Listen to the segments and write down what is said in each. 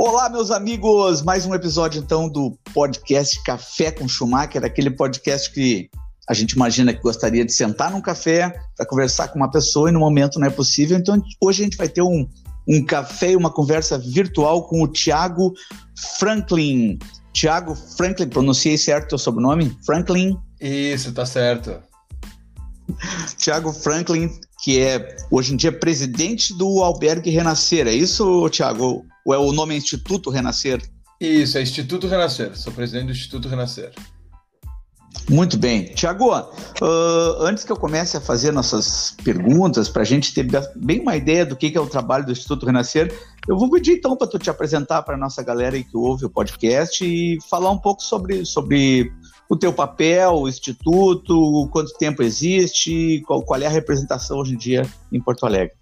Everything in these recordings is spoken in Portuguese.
Olá, meus amigos! Mais um episódio então do podcast Café com Schumacher, aquele podcast que a gente imagina que gostaria de sentar num café para conversar com uma pessoa e no momento não é possível. Então hoje a gente vai ter um, um café e uma conversa virtual com o Tiago Franklin. Tiago Franklin, pronunciei certo o sobrenome? Franklin? Isso, tá certo. Tiago Franklin, que é hoje em dia presidente do Albergue Renascer. É isso, Tiago? Ou é o nome Instituto Renascer? Isso, é Instituto Renascer. Sou presidente do Instituto Renascer. Muito bem. Tiago, uh, antes que eu comece a fazer nossas perguntas, para a gente ter bem uma ideia do que é o trabalho do Instituto Renascer, eu vou pedir então para tu te apresentar para a nossa galera aí que ouve o podcast e falar um pouco sobre, sobre o teu papel, o Instituto, quanto tempo existe, qual, qual é a representação hoje em dia em Porto Alegre.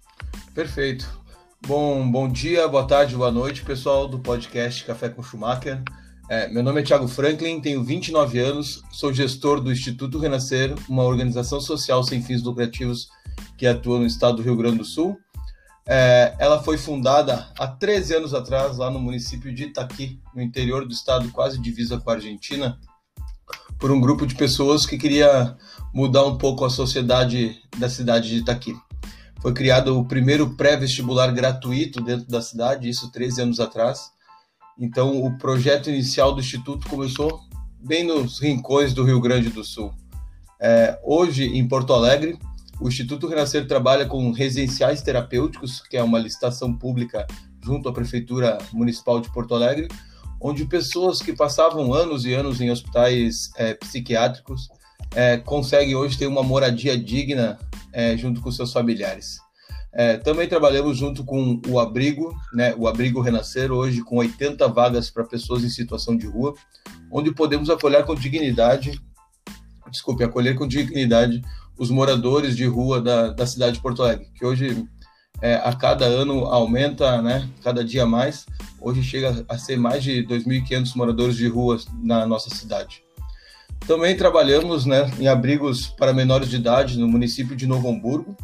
Perfeito. Bom, bom dia, boa tarde, boa noite, pessoal do podcast Café com Schumacher. É, meu nome é Thiago Franklin, tenho 29 anos, sou gestor do Instituto Renascer, uma organização social sem fins lucrativos que atua no estado do Rio Grande do Sul. É, ela foi fundada há 13 anos atrás, lá no município de Itaqui, no interior do estado, quase divisa com a Argentina, por um grupo de pessoas que queria mudar um pouco a sociedade da cidade de Itaqui. Foi criado o primeiro pré-vestibular gratuito dentro da cidade, isso 13 anos atrás. Então, o projeto inicial do Instituto começou bem nos rincões do Rio Grande do Sul. É, hoje, em Porto Alegre, o Instituto Renascer trabalha com residenciais terapêuticos, que é uma licitação pública junto à Prefeitura Municipal de Porto Alegre, onde pessoas que passavam anos e anos em hospitais é, psiquiátricos é, conseguem hoje ter uma moradia digna é, junto com seus familiares. É, também trabalhamos junto com o Abrigo, né, o Abrigo Renascer, hoje com 80 vagas para pessoas em situação de rua, onde podemos acolher com dignidade, desculpe, acolher com dignidade os moradores de rua da, da cidade de Porto Alegre, que hoje é, a cada ano aumenta, né, cada dia mais. Hoje chega a ser mais de 2.500 moradores de rua na nossa cidade. Também trabalhamos né, em abrigos para menores de idade no município de Novo Hamburgo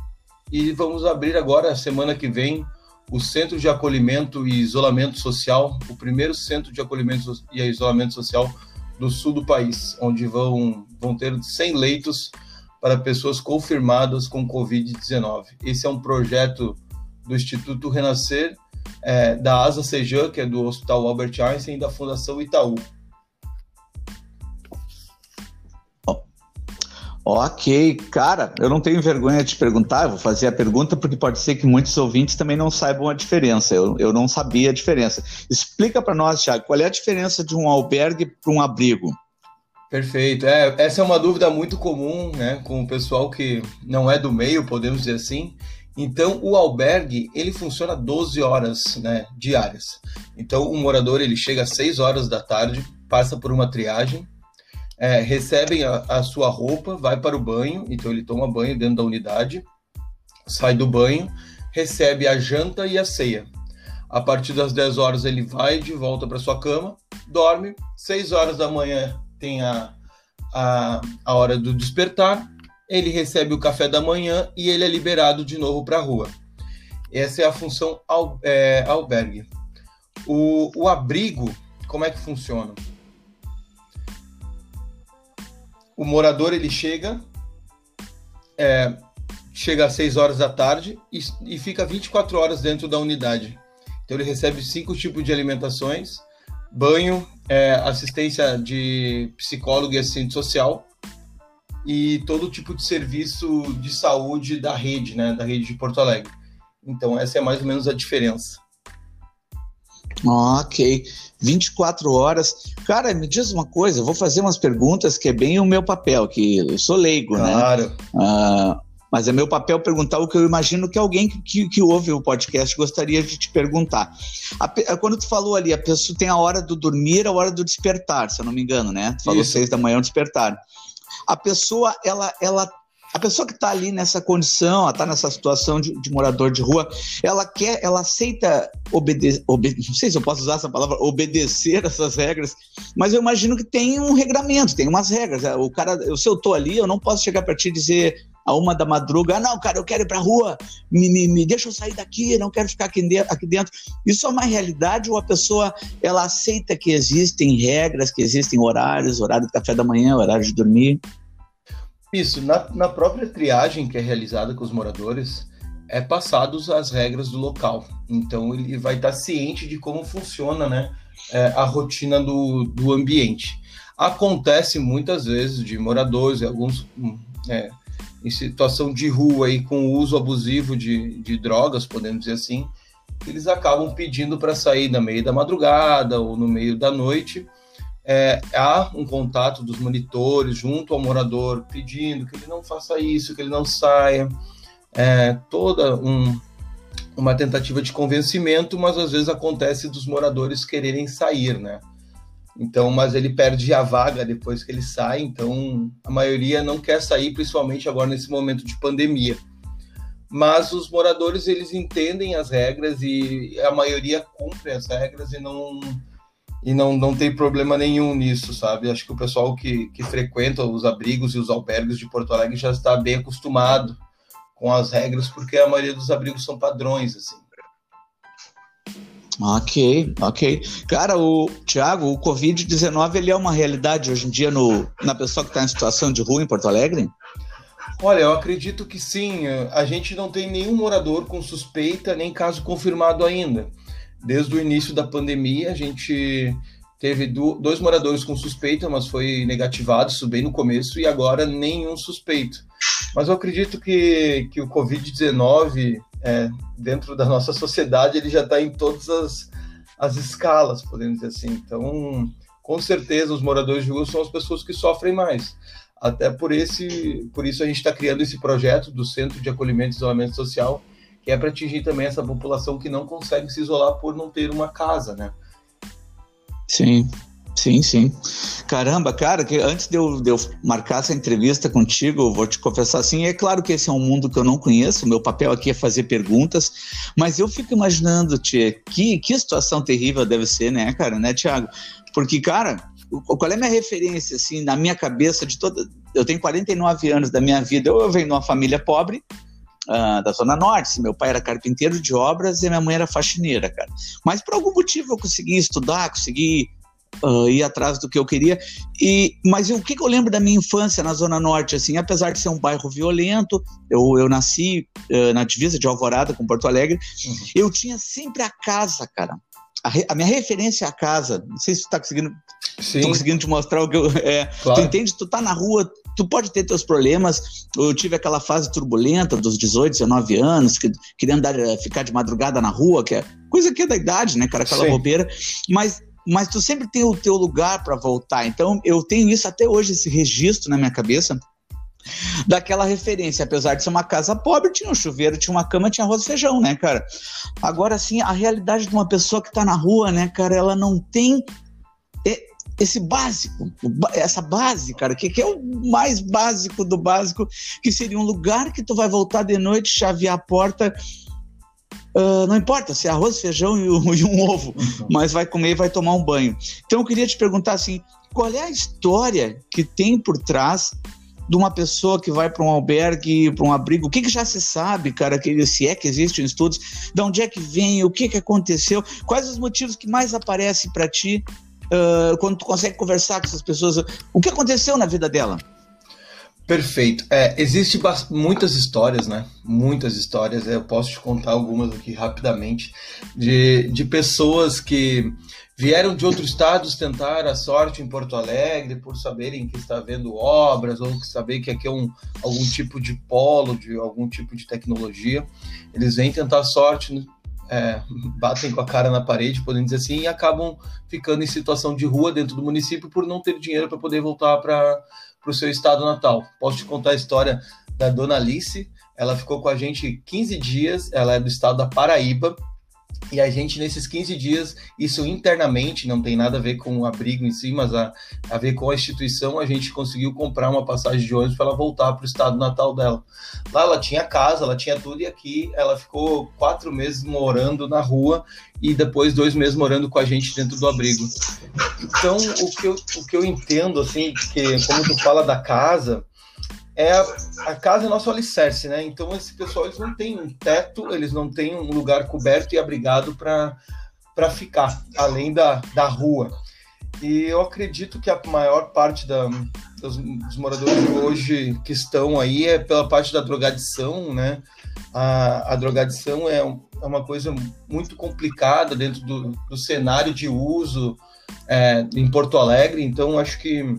e vamos abrir agora, semana que vem, o Centro de Acolhimento e Isolamento Social, o primeiro centro de acolhimento e isolamento social do sul do país, onde vão, vão ter 100 leitos para pessoas confirmadas com Covid-19. Esse é um projeto do Instituto Renascer, é, da Asa Sejan, que é do Hospital Albert Einstein, e da Fundação Itaú. Ok, cara, eu não tenho vergonha de te perguntar, eu vou fazer a pergunta porque pode ser que muitos ouvintes também não saibam a diferença. Eu, eu não sabia a diferença. Explica para nós, Thiago, qual é a diferença de um albergue para um abrigo? Perfeito. É, essa é uma dúvida muito comum, né, com o pessoal que não é do meio, podemos dizer assim. Então, o albergue, ele funciona 12 horas, né, diárias. Então, o morador, ele chega às 6 horas da tarde, passa por uma triagem, é, recebem a, a, sua roupa, vai para o banho, então ele toma banho dentro da unidade, sai do banho, recebe a janta e a ceia. A partir das 10 horas ele vai de volta para sua cama, dorme, 6 horas da manhã tem a, a, a hora do despertar, ele recebe o café da manhã e ele é liberado de novo para a rua. Essa é a função al, é, albergue. O, o abrigo, como é que funciona? o morador ele chega, é, chega às 6 horas da tarde e, e, fica 24 horas dentro da unidade. Então ele recebe cinco tipos de alimentações, banho, é, assistência de psicólogo e assistente social e todo tipo de serviço de saúde da rede, né, da rede de Porto Alegre. Então essa é mais ou menos a diferença. Ok. 24 horas. Cara, me diz uma coisa, eu vou fazer umas perguntas que é bem o meu papel, que eu sou leigo, claro. né? Claro. Uh, mas é meu papel perguntar o que eu imagino que alguém que, que, que ouve o podcast gostaria de te perguntar. A, quando tu falou ali, a pessoa tem a hora do dormir, a hora do despertar, se eu não me engano, né? Tu falou Isso. seis da manhã o despertar. A pessoa, ela, ela a pessoa que está ali nessa condição, está nessa situação de, de, morador de rua, ela quer, ela aceita obedecer, obede não sei se eu posso usar essa palavra, obedecer essas regras, mas eu imagino que tem um regramento, tem umas regras. O cara, se eu estou ali, eu não posso chegar para ti e dizer a uma da madruga, ah, não, cara, eu quero ir pra rua, me, me, me deixa eu sair daqui, não quero ficar aqui dentro, aqui dentro. Isso é uma realidade ou a pessoa, ela aceita que existem regras, que existem horários, horário do café da manhã, horário de dormir? Isso, na, na própria triagem que é realizada com os moradores, é passados as regras do local. Então ele vai estar ciente de como funciona, né, é, a rotina do, do ambiente. Acontece muitas vezes de moradores, alguns hum, é, em situação de rua e com uso abusivo de, de drogas, podemos dizer assim, eles acabam pedindo para sair no meio da madrugada ou no meio da noite. É, há um contato dos monitores junto ao morador pedindo que ele não faça isso, que ele não saia. É, toda um, uma tentativa de convencimento, mas às vezes acontece dos moradores quererem sair, né? Então, mas ele perde a vaga depois que ele sai, então a maioria não quer sair, principalmente agora nesse momento de pandemia. Mas os moradores eles entendem as regras e a maioria cumpre as regras e não e não, não tem problema nenhum nisso, sabe? Acho que o pessoal que, que frequenta os abrigos e os albergues de Porto Alegre já está bem acostumado com as regras, porque a maioria dos abrigos são padrões, assim. Ok, ok. Cara, o Thiago, o Covid-19 ele é uma realidade hoje em dia no, na pessoa que está em situação de rua em Porto Alegre? Olha, eu acredito que sim. A gente não tem nenhum morador com suspeita nem caso confirmado ainda. Desde o início da pandemia, a gente teve dois moradores com suspeita, mas foi negativado, isso bem no começo, e agora nenhum suspeito. Mas eu acredito que, que o Covid-19 é, dentro da nossa sociedade, ele já está em todas as, as escalas, podemos dizer assim. Então, com certeza, os moradores de rua são as pessoas que sofrem mais. Até por, esse, por isso a gente está criando esse projeto do Centro de Acolhimento e Isolamento Social, que é para atingir também essa população que não consegue se isolar por não ter uma casa, né? Sim, Sim, sim. Caramba, cara, que antes de eu, de eu marcar essa entrevista contigo, vou te confessar assim, é claro que esse é um mundo que eu não conheço, meu papel aqui é fazer perguntas, mas eu fico imaginando, tia, que, que situação terrível deve ser, né, cara, né, Tiago? Porque, cara, qual é a minha referência, assim, na minha cabeça de toda... Eu tenho 49 anos da minha vida, eu, eu venho de uma família pobre, Uh, da Zona Norte. Meu pai era carpinteiro de obras e minha mãe era faxineira, cara. Mas por algum motivo eu consegui estudar, consegui uh, ir atrás do que eu queria. E, mas o que, que, eu lembro da minha infância na Zona Norte, assim, apesar de ser um bairro violento, eu, eu nasci uh, na divisa de Alvorada com Porto Alegre, uhum. eu tinha sempre a casa, cara. A, re, a, minha referência é a casa. Não sei se tu tá conseguindo, Sim. tô conseguindo te mostrar o que eu. É, claro. Tu entende? Tu tá na rua, tu pode ter teus problemas. Eu tive aquela fase turbulenta dos 18, 19 anos, que queria andar, ficar de madrugada na rua, que é coisa que é da idade, né, cara? Aquela Sim. bobeira. Mas mas tu sempre tem o teu lugar para voltar. Então eu tenho isso até hoje, esse registro na minha cabeça daquela referência, apesar de ser uma casa pobre, tinha um chuveiro, tinha uma cama, tinha arroz e feijão, né, cara? Agora sim, a realidade de uma pessoa que tá na rua, né, cara, ela não tem esse básico, essa base, cara, que, que é o mais básico do básico, que seria um lugar que tu vai voltar de noite, chavear a porta Uh, não importa se é arroz, feijão e, e um ovo, uhum. mas vai comer e vai tomar um banho. Então eu queria te perguntar assim, qual é a história que tem por trás de uma pessoa que vai para um albergue, para um abrigo? O que, que, já se sabe, cara, que se é que existem estudos, de onde é que vem, o que, que aconteceu, quais os motivos que mais aparecem para ti uh, quando tu consegue conversar com essas pessoas? O que aconteceu na vida dela? Perfeito. É, existe muitas histórias, né? Muitas histórias. Eu posso te contar algumas aqui rapidamente de, de pessoas que vieram de outros estados tentar a sorte em Porto Alegre por saberem que está havendo obras ou saber que aqui é um, algum tipo de polo, de algum tipo de tecnologia. Eles vêm tentar a sorte, é, batem com a cara na parede, podemos dizer assim, e acabam ficando em situação de rua dentro do município por não ter dinheiro para poder voltar para para o seu estado natal. Posso te contar a história da dona Alice. Ela ficou com a gente 15 dias, ela é do estado da Paraíba. E a gente, nesses 15 dias, isso internamente, não tem nada a ver com o abrigo em si, mas a, a ver com a instituição, a gente conseguiu comprar uma passagem de ônibus para ela voltar para o estado natal dela. Lá ela tinha casa, ela tinha tudo, e aqui ela ficou quatro meses morando na rua e depois dois meses morando com a gente dentro do abrigo. Então, o que eu, o que eu entendo, assim, que como tu fala da casa, é a, a, casa é nosso alicerce, né? Então esse pessoal eles não têm um teto, eles não têm um lugar coberto e abrigado para ficar, além da, da rua. E eu acredito que a maior parte da, dos, dos, moradores hoje que estão aí é pela parte da drogadição, né? A, a drogadição é, é uma coisa muito complicada dentro do, do cenário de uso é, em Porto Alegre, então acho que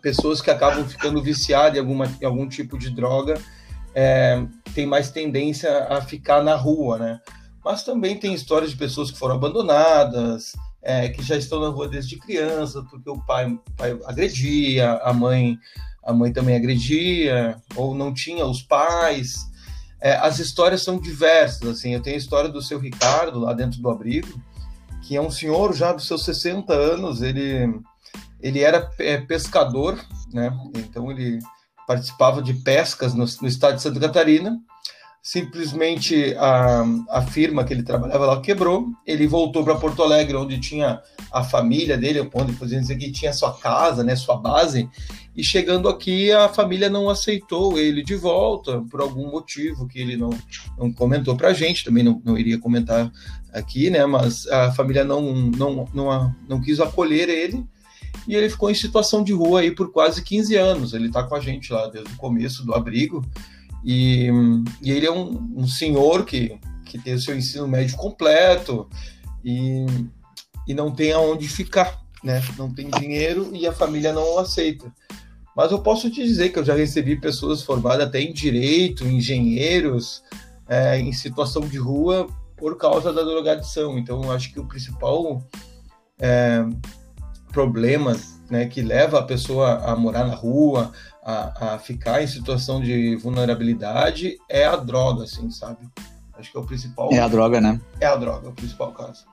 pessoas que acabam ficando viciadas em, alguma, em algum tipo de droga é, tem mais tendência a ficar na rua, né? Mas também tem histórias de pessoas que foram abandonadas, é, que já estão na rua desde criança, porque o pai, o pai agredia, a mãe, a mãe também agredia, ou não tinha os pais. É, as histórias são diversas, assim, eu tenho a história do seu Ricardo, lá dentro do abrigo, que é um senhor já dos seus 60 anos, ele ele era é, pescador, né? Então ele participava de pescas no, no estado de Santa Catarina. Simplesmente a, a firma que ele trabalhava lá quebrou. Ele voltou para Porto Alegre, onde tinha a família dele, onde podemos dizer que tinha sua casa, né, sua base. E chegando aqui, a família não aceitou ele de volta por algum motivo que ele não, não comentou para a gente. Também não, não iria comentar aqui, né? Mas a família não, não, não, não quis acolher ele e ele ficou em situação de rua aí por quase 15 anos. Ele está com a gente lá desde o começo do abrigo. E, e ele é um, um, senhor que, que tem o seu ensino médio completo e, e não tem aonde ficar, né? Não tem dinheiro e a família não aceita. Mas eu posso te dizer que eu já recebi pessoas formadas até em direito, engenheiros, é, em situação de rua por causa da drogadição. Então, eu acho que o principal é, problemas né, que leva a pessoa a morar na rua, a, a, ficar em situação de vulnerabilidade é a droga, assim, sabe? Acho que é o principal. É a droga, né? É a droga, é o principal caso.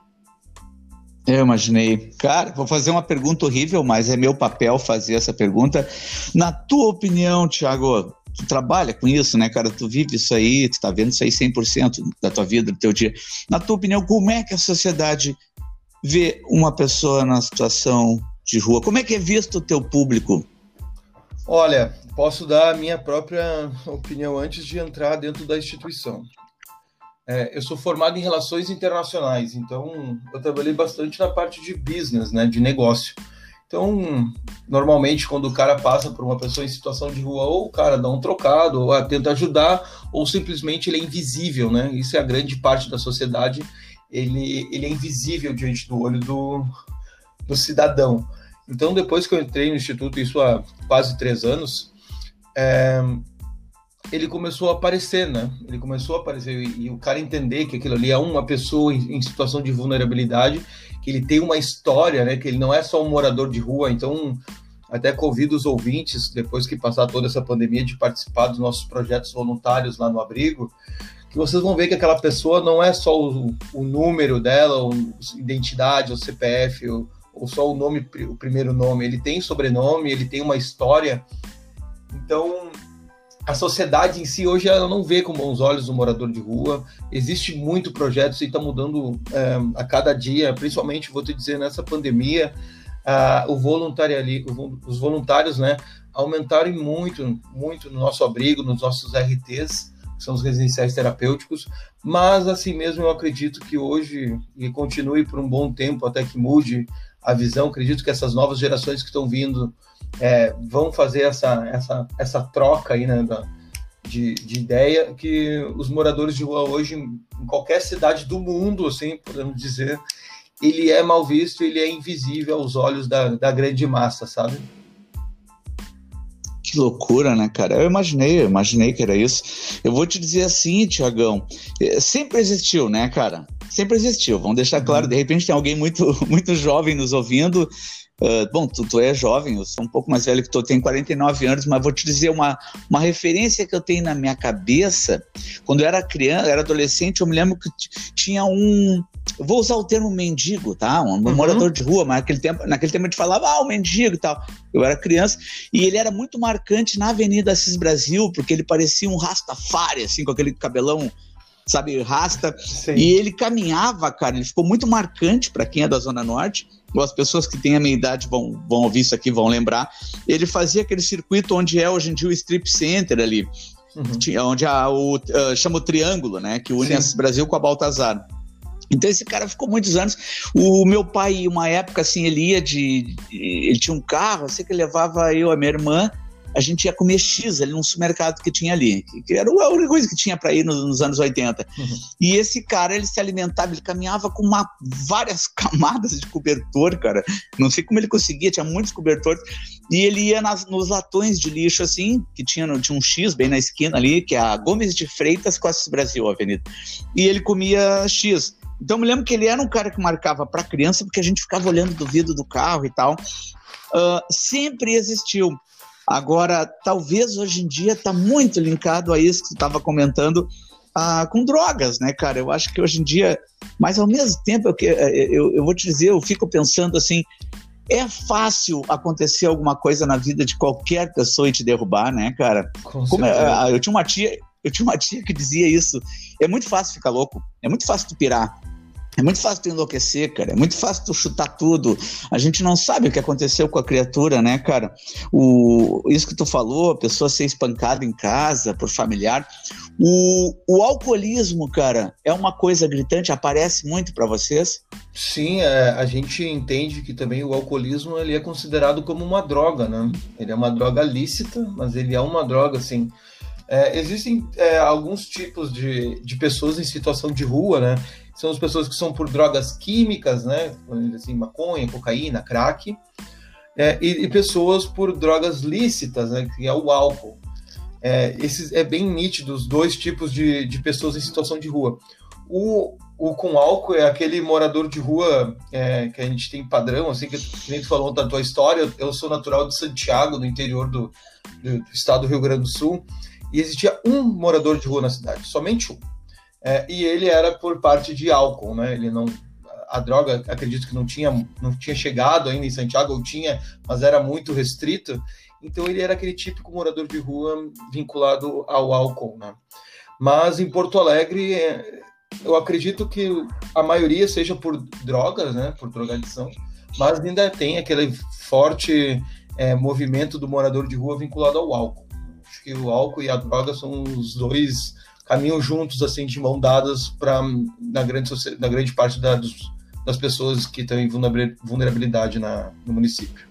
Eu imaginei. Cara, vou fazer uma pergunta horrível, mas é meu papel fazer essa pergunta. Na tua opinião, Thiago, tu trabalha com isso, né, cara? Tu vive isso aí, tu tá vendo isso aí 100% da tua vida, do teu dia. Na tua opinião, como é que a sociedade ver uma pessoa na situação de rua? Como é que é visto o teu público? Olha, posso dar a minha própria opinião antes de entrar dentro da instituição. É, eu sou formado em relações internacionais, então eu trabalhei bastante na parte de business, né, de negócio. Então, normalmente, quando o cara passa por uma pessoa em situação de rua, ou o cara dá um trocado, ou tenta ajudar, ou simplesmente ele é invisível, né? Isso é a grande parte da sociedade ele, ele é invisível diante do olho do, do cidadão. Então, depois que eu entrei no Instituto, isso há quase três anos, é, ele começou a aparecer, né? Ele começou a aparecer e, e, o cara entender que aquilo ali é uma pessoa em, em, situação de vulnerabilidade, que ele tem uma história, né? Que ele não é só um morador de rua. Então, até convido os ouvintes, depois que passar toda essa pandemia, de participar dos nossos projetos voluntários lá no abrigo, que vocês vão ver que aquela pessoa não é só o, o número dela, ou identidade, ou CPF, ou, ou só o nome, o primeiro nome. Ele tem sobrenome, ele tem uma história. Então, a sociedade em si hoje ela não vê com bons olhos o morador de rua. Existe muito projeto, e está mudando é, a cada dia, principalmente, vou te dizer, nessa pandemia, uh, o voluntariado, os voluntários, né, aumentaram muito, muito no nosso abrigo, nos nossos RTs que são os residenciais terapêuticos, mas assim mesmo eu acredito que hoje, e continue por um bom tempo até que mude a visão, acredito que essas novas gerações que estão vindo é, vão fazer essa, essa, essa troca aí, né, da, de, de ideia, que os moradores de rua hoje, em qualquer cidade do mundo, assim, podemos dizer, ele é mal visto, ele é invisível aos olhos da, da grande massa, sabe? Que loucura, né, cara? Eu imaginei, eu imaginei que era isso. Eu vou te dizer assim, Tiagão, é, sempre existiu, né, cara? Sempre existiu. Vamos deixar claro, uhum. de repente tem alguém muito, muito jovem nos ouvindo Uh, bom, tu, tu é jovem, eu sou um pouco mais velho que tu, tenho 49 anos, mas vou te dizer uma, uma referência que eu tenho na minha cabeça. Quando eu era criança, era adolescente, eu me lembro que tinha um. Vou usar o termo mendigo, tá? Um, uhum. morador de rua, mas naquele tempo, naquele tempo a gente falava, ah, o mendigo e tal. Eu era criança, e ele era muito marcante na Avenida Assis Brasil, porque ele parecia um rastafari, assim, com aquele cabelão sabe, rasta. Sim. E ele caminhava, cara, ele ficou muito marcante para quem é da Zona Norte. As pessoas que têm a minha idade vão, vão ouvir isso aqui, vão lembrar. Ele fazia aquele circuito onde é hoje em dia o Strip Center ali, uhum. onde há o, uh, chama o Triângulo, né? Que une o Brasil com a Baltazar. Então esse cara ficou muitos anos. O meu pai, uma época assim, ele ia de. Ele tinha um carro, assim, que levava eu, a minha irmã, a gente ia comer X ali num supermercado que tinha ali, que era a única coisa que tinha para ir nos, nos, anos 80. Uhum. E esse cara, ele se alimentava, ele caminhava com uma, várias camadas de cobertor, cara. Não sei como ele conseguia, tinha muitos cobertores. E ele ia nas, nos latões de lixo, assim, que tinha, tinha um X bem na esquina ali, que é a Gomes de Freitas, Costas Brasil, Avenida. E ele comia X. Então eu me lembro que ele era um cara que marcava para criança, porque a gente ficava olhando do vidro do carro e tal. Uh, sempre existiu. Agora, talvez hoje em dia está muito linkado a isso que você estava comentando ah, com drogas, né, cara? Eu acho que hoje em dia, mas ao mesmo tempo, eu, eu, eu vou te dizer, eu fico pensando assim, é fácil acontecer alguma coisa na vida de qualquer pessoa e te derrubar, né, cara? Como é, ah, eu tinha uma tia, eu tinha uma tia que dizia isso. É muito fácil ficar louco, é muito fácil tu pirar. É muito fácil tu enlouquecer, cara. É muito fácil tu chutar tudo. A gente não sabe o que aconteceu com a criatura, né, cara? O, isso que tu falou, a pessoa ser espancada em casa por familiar. O, o alcoolismo, cara, é uma coisa gritante, aparece muito para vocês? Sim, é, a gente entende que também o alcoolismo ele é considerado como uma droga, né? Ele é uma droga lícita, mas ele é uma droga, assim. É, existem é, alguns tipos de, de pessoas em situação de rua, né? São as pessoas que são por drogas químicas, né? Assim, maconha, cocaína, crack, é, e, e, pessoas por drogas lícitas, né? Que é o álcool. É, esses é bem nítido os dois tipos de, de pessoas em situação de rua. O, o com álcool é aquele morador de rua é, que a gente tem padrão, assim, que, nem tu falou da tua história. Eu sou natural de Santiago, no interior do, do, do estado do Rio Grande do Sul, e existia um morador de rua na cidade, somente um. É, e ele era por parte de álcool, né? Ele não a droga, acredito que não tinha não tinha chegado ainda em Santiago, ou tinha, mas era muito restrito. Então ele era aquele típico morador de rua vinculado ao álcool, né? Mas em Porto Alegre, eu acredito que a maioria seja por drogas, né? Por drogadição, mas ainda tem aquele forte é, movimento do morador de rua vinculado ao álcool. Acho que o álcool e a droga são os dois caminham juntos, assim, de mão dadas para na grande, na grande parte da, dos, das pessoas que estão em vulnerabilidade na, no município.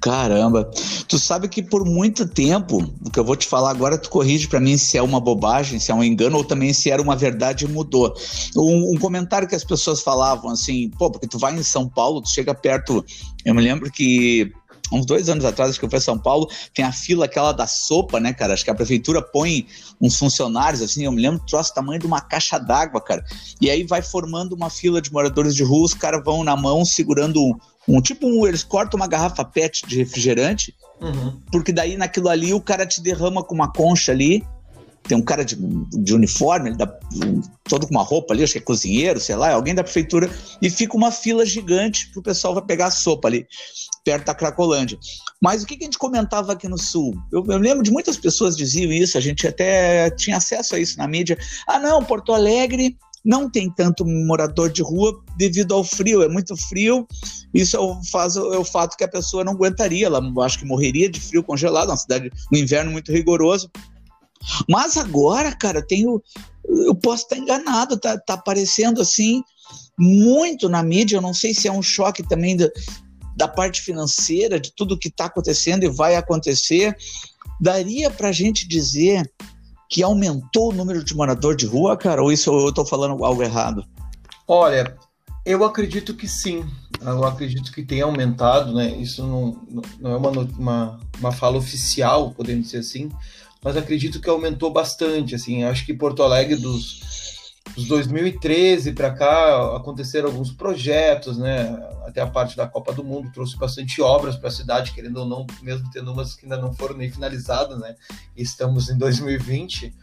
Caramba, tu sabe que por muito tempo, o que eu vou te falar agora, tu corrige para mim se é uma bobagem, se é um engano ou também se era uma verdade e mudou. Um, um, comentário que as pessoas falavam assim, pô, porque tu vai em São Paulo, tu chega perto. Eu me lembro que uns dois anos atrás, acho que eu fui a São Paulo, tem a fila aquela da sopa, né, cara? Acho que a prefeitura põe uns funcionários, assim, eu me lembro, trouxe o tamanho de uma caixa d'água, cara. E aí vai formando uma fila de moradores de rua, os caras vão na mão segurando um, um tipo, um, eles cortam uma garrafa PET de refrigerante, uhum. porque daí naquilo ali o cara te derrama com uma concha ali, tem um cara de, de uniforme, dá, todo com uma roupa ali, acho que é cozinheiro, sei lá, é alguém da prefeitura, e fica uma fila gigante pro pessoal vai pegar a sopa ali, perto da Cracolândia. Mas o que, que a gente comentava aqui no Sul? Eu, eu, lembro de muitas pessoas diziam isso, a gente até tinha acesso a isso na mídia. Ah, não, Porto Alegre não tem tanto morador de rua devido ao frio, é muito frio. Isso é o, faz, é o fato que a pessoa não aguentaria, ela acho que morreria de frio congelado, uma cidade no inverno muito rigoroso. Mas agora, cara, tenho. Eu posso estar enganado, tá, tá aparecendo assim muito na mídia. Eu não sei se é um choque também da, parte financeira, de tudo que está acontecendo e vai acontecer. Daria para a gente dizer que aumentou o número de morador de rua, cara? Ou isso eu estou falando algo errado? Olha, eu acredito que sim. Eu acredito que tem aumentado, né? Isso não, não é uma, uma, uma fala oficial, podemos dizer assim, mas acredito que aumentou bastante. Assim, acho que Porto Alegre dos, dos 2013 para cá aconteceram alguns projetos, né? Até a parte da Copa do Mundo trouxe bastante obras para a cidade, querendo ou não, mesmo tendo umas que ainda não foram nem finalizadas, né? Estamos em 2020,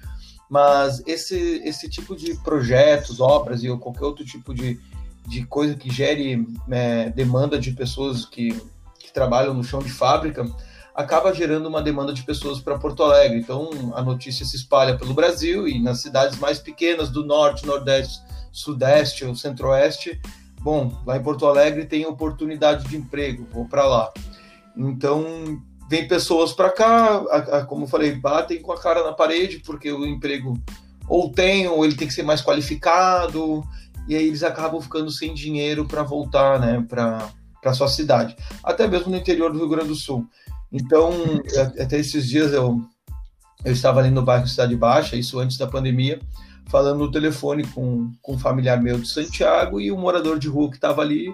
mas esse esse tipo de projetos, obras e qualquer outro tipo de, de coisa que gere é, demanda de pessoas que, que trabalham no chão de fábrica acaba gerando uma demanda de pessoas para Porto Alegre. Então, a notícia se espalha pelo Brasil e nas cidades mais pequenas do norte, nordeste, sudeste ou centro-oeste, bom, lá em Porto Alegre tem oportunidade de emprego, vou para lá. Então, vem pessoas para cá, a, a, como eu falei, batem com a cara na parede, porque o emprego ou tem, ou ele tem que ser mais qualificado, e aí eles acabam ficando sem dinheiro para voltar né, para sua cidade, até mesmo no interior do Rio Grande do Sul. Então, até esses dias eu, eu estava ali no bairro Cidade Baixa, isso antes da pandemia, falando no telefone com, com um familiar meu de Santiago e um morador de rua que estava ali.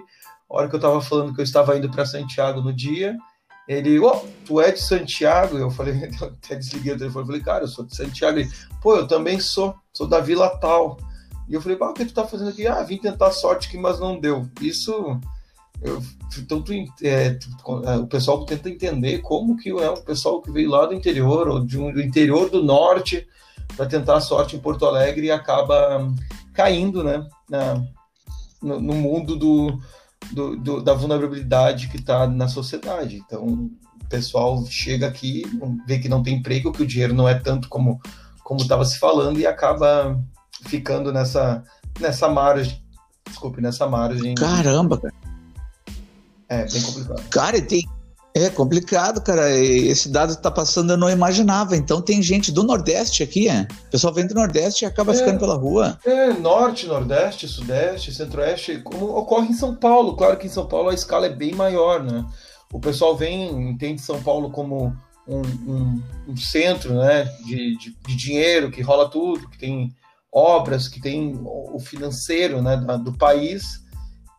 A hora que eu estava falando que eu estava indo para Santiago no dia, ele, ó, oh, tu é de Santiago? Eu falei, até desliguei o telefone, falei, cara, eu sou de Santiago. Ele, pô, eu também sou, sou da Vila Tal. E eu falei, pá, o que tu tá fazendo aqui? Ah, vim tentar sorte aqui, mas não deu. Isso, eu, então tu, é, tu, é, o pessoal tenta entender como que é o pessoal que veio lá do interior, ou de um, do interior do norte, para tentar sorte em Porto Alegre e acaba caindo, né, na, no, no mundo do, do, do, da vulnerabilidade que está na sociedade. Então, o pessoal chega aqui, vê que não tem emprego, que o dinheiro não é tanto como como estava se falando e acaba ficando nessa nessa margem, desculpe, nessa margem. Caramba, cara. É bem complicado. Cara, tem é complicado, cara. Esse dado tá passando eu não imaginava. Então tem gente do Nordeste aqui, é? O pessoal vem do Nordeste e acaba é, ficando pela rua. É, Norte, Nordeste, Sudeste, Centro-Oeste, como ocorre em São Paulo. Claro que em São Paulo a escala é bem maior, né? O pessoal vem, entende São Paulo como um, um, um centro né, de, de, de, dinheiro, que rola tudo, que tem obras, que tem o financeiro né, do país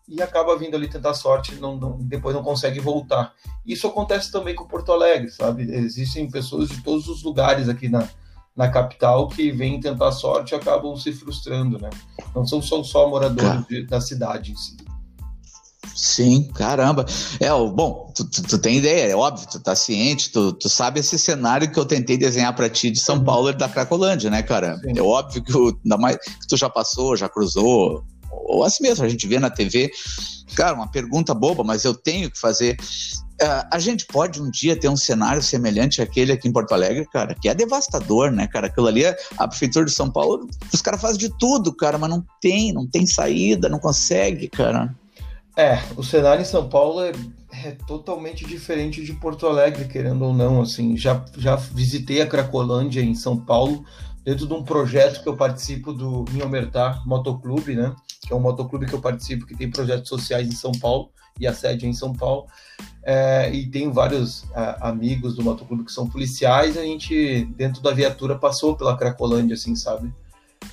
e acaba vindo ali tentar sorte não, não, depois não consegue voltar. Isso acontece também com Porto Alegre, sabe? Existem pessoas de todos os lugares aqui na, na capital que vêm tentar sorte e acabam se frustrando, né? Não são só, só moradores de, da cidade em si. Sim, caramba. É, bom, tu, tu, tu, tem ideia, é óbvio, tu tá ciente, tu, tu sabe esse cenário que eu tentei desenhar para ti de São uhum. Paulo e da Cracolândia, né, cara? Sim. É óbvio que, o, mais, que tu já passou, já cruzou, ou assim mesmo, a gente vê na TV. Cara, uma pergunta boba, mas eu tenho que fazer. Uh, a gente pode um dia ter um cenário semelhante àquele aqui em Porto Alegre, cara, que é devastador, né, cara? Aquilo ali, a Prefeitura de São Paulo, os caras fazem de tudo, cara, mas não tem, não tem saída, não consegue, cara. É, o cenário em São Paulo é, é totalmente diferente de Porto Alegre, querendo ou não, assim, já, já visitei a Cracolândia em São Paulo, dentro de um projeto que eu participo do Minhomertar Motoclube, né? Que é um motoclube que eu participo que tem projetos sociais em São Paulo e a sede é em São Paulo. É, e tem vários amigos do motoclube que são policiais. A gente, dentro da viatura, passou pela Cracolândia, assim, sabe?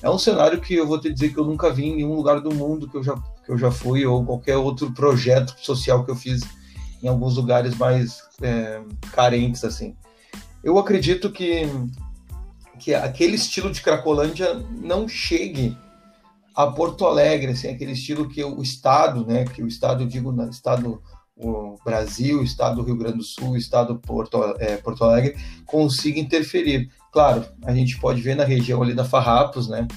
É um cenário que eu vou te dizer que eu nunca vi em nenhum lugar do mundo que eu já, que eu já fui, ou qualquer outro projeto social que eu fiz em alguns lugares mais é, carentes, assim. Eu acredito que que aquele estilo de Cracolândia não chegue a Porto Alegre, assim, aquele estilo que o Estado, né, que o Estado, eu digo, Estado o Brasil, o Estado do Rio Grande do Sul, o Estado Porto, é, Porto Alegre, consiga interferir. Claro, a gente pode ver na região ali da Farrapos, né,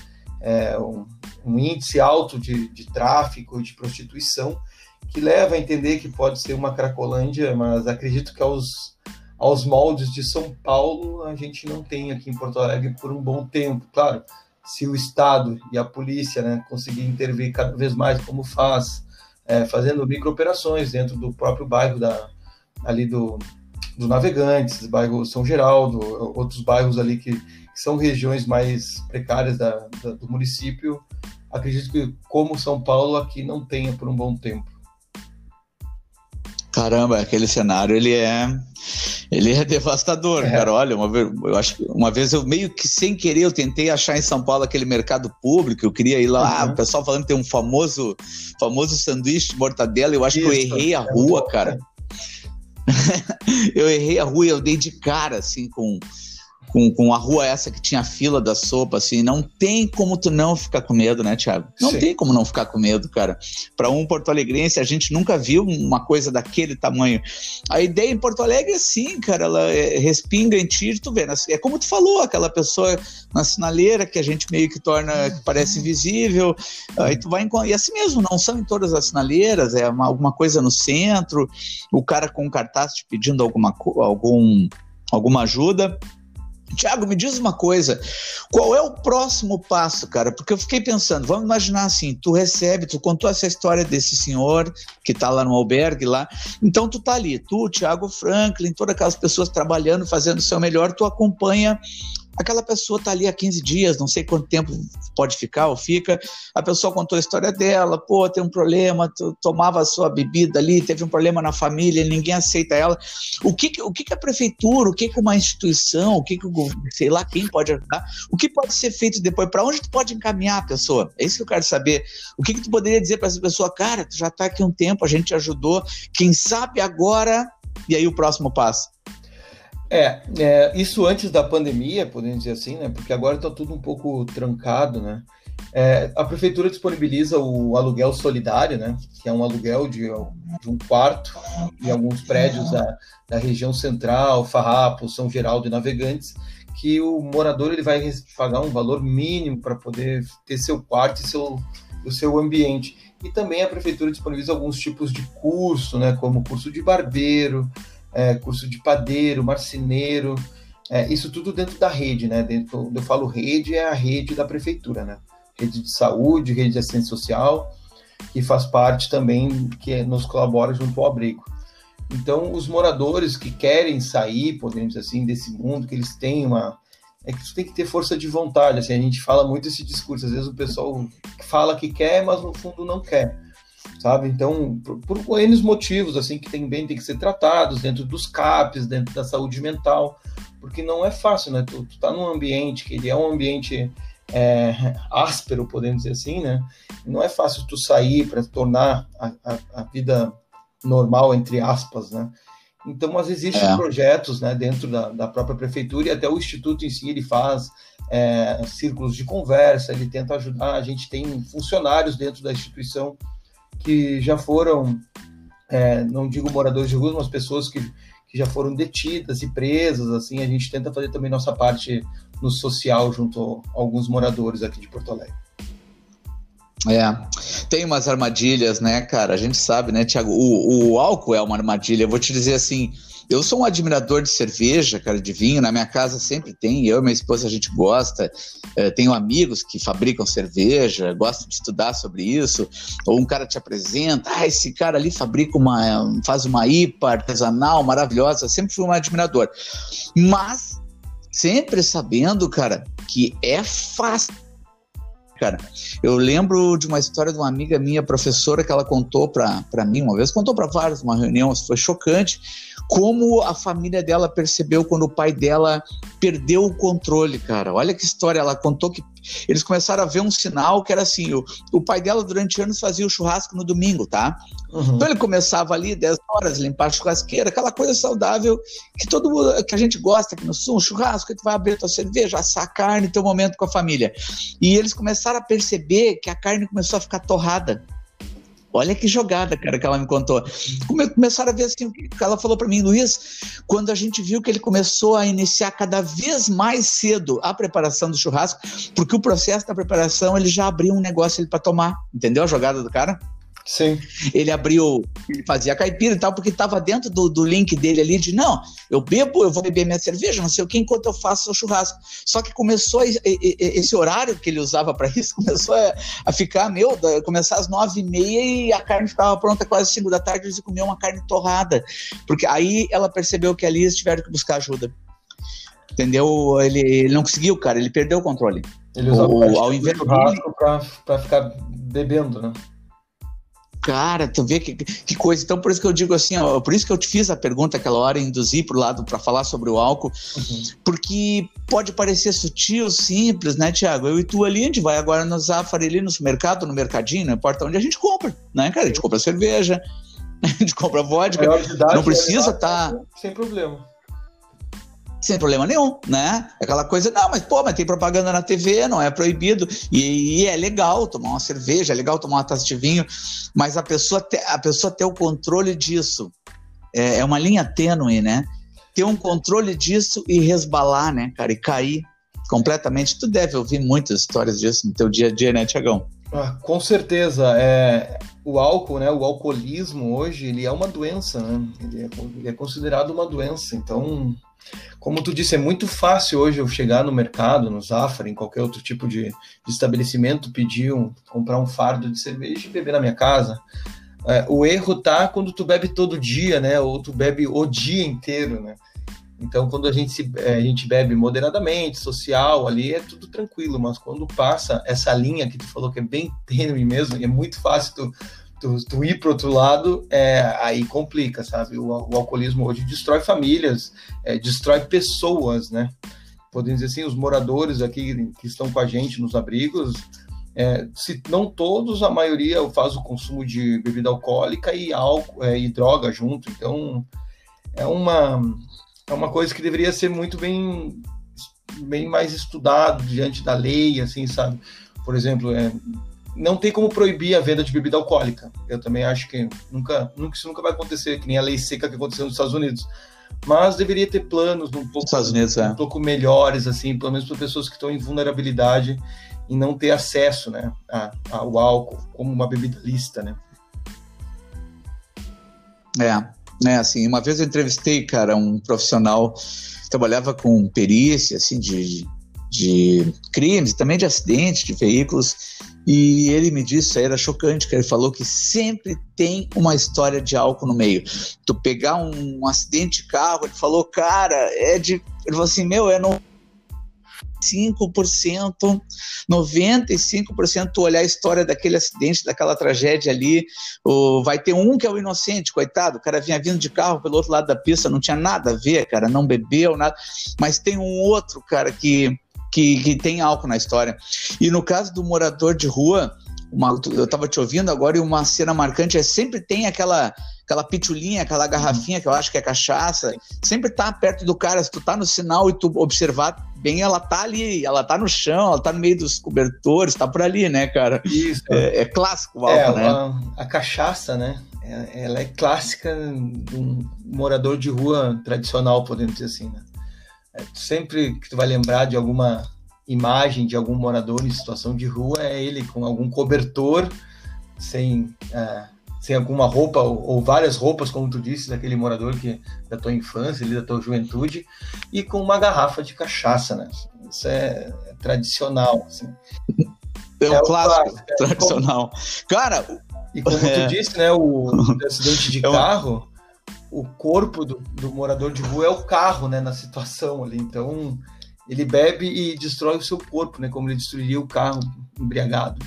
é, um, um, índice alto de, de tráfico, de prostituição, que leva a entender que pode ser uma Cracolândia, mas acredito que aos aos moldes de São Paulo, a gente não tem aqui em Porto Alegre por um bom tempo. Claro, se o Estado e a polícia né, conseguir intervir cada vez mais, como faz, é, fazendo microoperações dentro do próprio bairro da, ali do, do Navegantes, bairro São Geraldo, outros bairros ali que, que são regiões mais precárias da, da, do município, acredito que como São Paulo aqui não tenha por um bom tempo. Caramba, aquele cenário ele é ele é devastador, é. cara. Olha, uma vez, eu acho que uma vez eu meio que sem querer eu tentei achar em São Paulo aquele mercado público, eu queria ir lá, uhum. o pessoal falando que tem um famoso famoso sanduíche de mortadela, eu acho Isso, que eu errei a é rua, cara. eu errei a rua e eu dei de cara assim com com, com a rua essa que tinha fila da sopa, assim, não tem como tu não ficar com medo, né, Thiago? Não Sim. tem como não ficar com medo, cara. Para um porto-alegrense, a gente nunca viu uma coisa daquele tamanho. A ideia em Porto Alegre é assim, cara, ela é, respinga em ti, tu vê, é como tu falou, aquela pessoa na sinaleira que a gente meio que torna, que parece invisível, aí tu vai, e assim mesmo, não são em todas as sinaleiras, é uma, alguma coisa no centro, o cara com um cartaz te pedindo alguma, algum, alguma ajuda, Tiago, me diz uma coisa, qual é o próximo passo, cara? Porque eu fiquei pensando, vamos imaginar assim, tu recebe, tu contou essa história desse senhor que tá lá no albergue lá, então tu tá ali, tu, Tiago Franklin, todas aquelas pessoas trabalhando, fazendo o seu melhor, tu acompanha aquela pessoa está ali há 15 dias, não sei quanto tempo pode ficar ou fica, a pessoa contou a história dela, pô, tem um problema, tomava a sua bebida ali, teve um problema na família, ninguém aceita ela. O que, o que, a prefeitura, o que, que uma instituição, o que, que o, sei lá quem pode ajudar, o que pode ser feito depois, para onde tu pode encaminhar a pessoa? É isso que eu quero saber. O que, que tu poderia dizer para essa pessoa, cara, tu já está aqui um tempo, a gente te ajudou, quem sabe agora, e aí o próximo passo? É, é, isso antes da pandemia, podemos dizer assim, né? Porque agora está tudo um pouco trancado, né? É, a prefeitura disponibiliza o aluguel solidário, né? Que é um aluguel de, de um quarto em alguns prédios da, da, região central, Farrapo, São Geraldo e Navegantes, que o morador ele vai pagar um valor mínimo para poder ter seu quarto e seu, o seu ambiente. E também a prefeitura disponibiliza alguns tipos de curso, né? Como curso de barbeiro, é, curso de padeiro, marceneiro, é, isso tudo dentro da rede, né? Dentro, eu falo rede, é a rede da prefeitura, né? Rede de saúde, rede de assistência social, que faz parte também, que nos colabora junto ao abrigo. Então, os moradores que querem sair, podemos dizer assim, desse mundo, que eles têm uma. É que tem que ter força de vontade. Assim, a gente fala muito esse discurso. Às vezes o pessoal fala que quer, mas no fundo não quer sabe? Então, por, por N motivos, assim, que tem bem tem que ser tratados dentro dos CAPs, dentro da saúde mental, porque não é fácil, né? Tu, tu tá num ambiente que ele é um ambiente é, áspero, podemos dizer assim, né? Não é fácil tu sair para tornar a, a, a, vida normal, entre aspas, né? Então, mas existem é. projetos né, dentro da, da, própria prefeitura e até o Instituto em si, ele faz é, círculos de conversa, ele tenta ajudar, a gente tem funcionários dentro da instituição que já foram, é, não digo moradores de rua, mas pessoas que, que já foram detidas e presas, assim, a gente tenta fazer também nossa parte no social junto a alguns moradores aqui de Porto Alegre. É, tem umas armadilhas, né, cara? A gente sabe, né, Tiago? O, o álcool é uma armadilha. Eu vou te dizer assim, eu sou um admirador de cerveja, cara, de vinho. Na minha casa sempre tem. Eu e minha esposa a gente gosta. É, tenho amigos que fabricam cerveja, gosto de estudar sobre isso. Ou um cara te apresenta, ah, esse cara ali fabrica uma, faz uma IPA artesanal maravilhosa. Sempre fui um admirador. Mas sempre sabendo, cara, que é fácil cara. Eu lembro de uma história de uma amiga minha, professora, que ela contou para mim uma vez, contou para vários, uma reunião, foi chocante, como a família dela percebeu quando o pai dela perdeu o controle, cara. Olha que história, ela contou que eles começaram a ver um sinal que era assim: o, o pai dela durante anos fazia o churrasco no domingo, tá? Uhum. Então ele começava ali 10 horas, limpar a churrasqueira, aquela coisa saudável que todo mundo, que a gente gosta aqui no sul, um churrasco, que tu vai abrir tua cerveja, assar a carne, ter um momento com a família. E eles começaram a perceber que a carne começou a ficar torrada. Olha que jogada, cara, que ela me contou. Começaram a ver assim, ela falou para mim, Luiz, quando a gente viu que ele começou a iniciar cada vez mais cedo a preparação do churrasco, porque o processo da preparação ele já abriu um negócio para tomar, entendeu a jogada do cara? Sim. Ele abriu, ele fazia caipira e tal, porque estava dentro do, do link dele ali de não, eu bebo, eu vou beber minha cerveja, não sei o que, enquanto eu faço o churrasco. Só que começou esse horário que ele usava para isso, começou a, a, ficar, meu, começar às nove e meia e a carne ficava pronta quase cinco da tarde, eles comiam uma carne torrada. Porque aí ela percebeu que ali eles tiveram que buscar ajuda. Entendeu? Ele, ele não conseguiu, cara, ele perdeu o controle. Ele usava o, ao invés churrasco para ficar bebendo, né? Cara, tu vê que, que coisa. Então, por isso que eu digo assim, ó, por isso que eu te fiz a pergunta aquela hora, induzir pro lado para falar sobre o álcool, uhum. porque pode parecer sutil, simples, né, Tiago? Eu e tu ali, a gente vai agora no Zafari ali no mercado, no mercadinho, não importa onde a gente compra, né, cara? A gente compra cerveja, a gente compra vodka, não precisa estar. Tá... Sem problema sem problema nenhum, né? Aquela coisa, não, mas pô, mas tem propaganda na TV, não é proibido, e, e é legal tomar uma cerveja, é legal tomar uma taça de vinho, mas a pessoa, te, a pessoa ter o controle disso é, é uma linha tênue, né? Ter um controle disso e resbalar, né, cara, e cair completamente. Tu deve ouvir muitas histórias disso no teu dia a dia, né, Tiagão? Ah, com certeza. É, o álcool, né, o alcoolismo hoje, ele é uma doença, né? Ele é, ele é considerado uma doença. Então, Como tu disse, é muito fácil hoje eu chegar no mercado, no Zafra, em qualquer outro tipo de, de estabelecimento, pedir um, comprar um fardo de cerveja e beber na minha casa. É, o erro tá quando tu bebe todo dia, né? Ou tu bebe o dia inteiro, né? Então, quando a gente, se, é, a gente bebe moderadamente, social, ali é tudo tranquilo, mas quando passa essa linha que tu falou que é bem tênue mesmo, é muito fácil tu, tu, tu ir para outro lado, é, aí complica, sabe? O, o alcoolismo hoje destrói famílias, é, destrói pessoas, né? Podemos dizer assim, os moradores aqui que estão com a gente nos abrigos, é, se não todos, a maioria faz o consumo de bebida alcoólica e álcool é, e droga junto. Então, é uma é uma coisa que deveria ser muito bem, bem mais estudado diante da lei, assim, sabe? Por exemplo, é, não tem como proibir a venda de bebida alcoólica. Eu também acho que nunca, nunca isso nunca vai acontecer, que nem a lei seca que aconteceu nos Estados Unidos. Mas deveria ter planos um pouco, Unidos, é. um pouco melhores, assim, pelo menos para pessoas que estão em vulnerabilidade e não ter acesso, né, ao álcool como uma bebida lista, né? É, né? Assim, uma vez eu entrevistei, cara, um profissional que trabalhava com perícia, assim, de, de crimes, também de acidentes de veículos, e ele me disse, era chocante, que ele falou que sempre tem uma história de álcool no meio. Tu pegar um, um acidente de carro, ele falou, cara, é de. Ele falou assim, meu, é no 95%, 95% tu olhar a história daquele acidente, daquela tragédia ali, vai ter um que é o inocente, coitado, o cara vinha vindo de carro pelo outro lado da pista, não tinha nada a ver, cara, não bebeu, nada, mas tem um outro, cara, que, que, que tem álcool na história. E no caso do morador de rua, uma, eu estava te ouvindo agora e uma cena marcante é sempre tem aquela aquela pitulinha, aquela garrafinha que eu acho que é cachaça, sempre tá perto do cara, se tu tá no sinal e tu observar bem, ela tá ali, ela tá no chão, ela tá no meio dos cobertores, tá por ali, né, cara? Isso. É, é clássico o álcool, é, né? A, a, cachaça, né? É, ela é clássica de um morador de rua tradicional, podemos dizer assim, né? É, sempre que tu vai lembrar de alguma imagem de algum morador em situação de rua, é ele com algum cobertor, sem... Uh, sem alguma roupa ou, ou, várias roupas, como tu disse, daquele morador que da tua infância, ali, da tua juventude, e com uma garrafa de cachaça, né? Isso é, é tradicional, assim. É, é o clássico, clássico é, tradicional. Como, Cara, e como é... tu disse, né, o, o acidente de é carro, o corpo do, do morador de rua é o carro, né, na situação ali. Então, ele bebe e destrói o seu corpo, né, como ele destruiria o carro embriagado.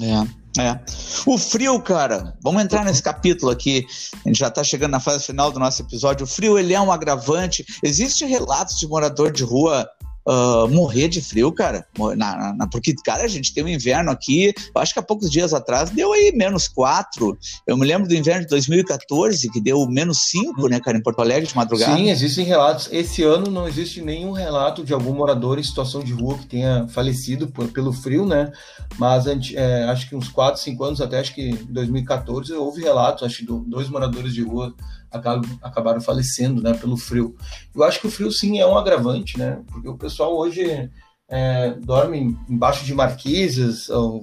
É. É. O frio, cara, vamos entrar nesse capítulo aqui. A gente já está chegando na fase final do nosso episódio. O frio, ele é um agravante. Existem relatos de morador de rua uh, morrer de frio, cara. Na, na, porque, cara, a gente tem um inverno aqui, acho que há poucos dias atrás deu aí menos 4. Eu me lembro do inverno de 2014, que deu menos 5, né, cara, em Porto Alegre de madrugada. Sim, existem relatos. Esse ano não existe nenhum relato de algum morador em situação de rua que tenha falecido por, pelo frio, né? Mas é, acho que uns 4, 5 anos até, acho que em 2014, houve relatos, acho que dois moradores de rua acabaram falecendo né, pelo frio. Eu acho que o frio sim é um agravante, né? Porque o pessoal hoje é, dorme embaixo de marquises, ou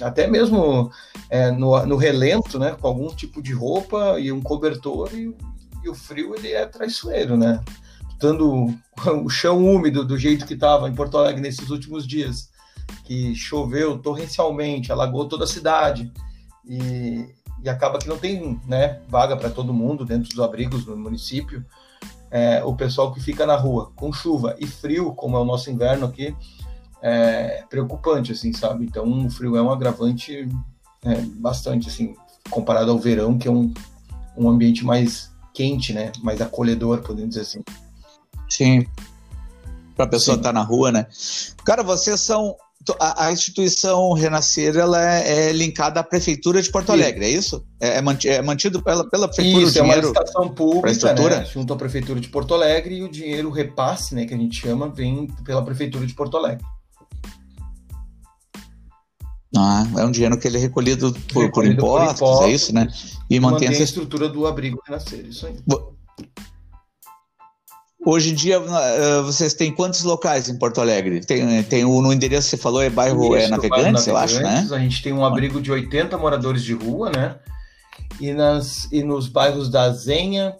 até mesmo é, no, no, relento, né? Com algum tipo de roupa e um cobertor, e, e o frio ele é traiçoeiro, né? Estando o chão úmido do jeito que estava em Porto Alegre nesses últimos dias, que choveu torrencialmente, alagou toda a cidade. E, e acaba que não tem né, vaga para todo mundo dentro dos abrigos no município. É, o pessoal que fica na rua com chuva e frio, como é o nosso inverno aqui, é preocupante, assim, sabe? Então, o frio é um agravante é, bastante, assim, comparado ao verão, que é um, um ambiente mais quente, né? Mais acolhedor, podemos dizer assim. Sim. Para a pessoa estar tá na rua, né? Cara, vocês são a, a, instituição Renascer ela é, é, linkada à prefeitura de Porto Alegre, é isso? É, é, mantido, é mantido pela, pela prefeitura isso, o dinheiro? é uma licitação pública, né, junto à prefeitura de Porto Alegre e o dinheiro repasse, né, que a gente chama, vem pela prefeitura de Porto Alegre. Ah, é um dinheiro que ele é recolhido por, recolhido por, impostos, por impostos, é isso, né? E, mantém, mantém a estrutura do abrigo Renascer, isso aí. Hoje em dia, uh, vocês têm quantos locais em Porto Alegre? Tem, tem o, no endereço que você falou, é bairro Isso, é Navegantes, eu acho, né? A gente tem um abrigo de 80 moradores de rua, né? e, nas, e nos bairros da Zenha,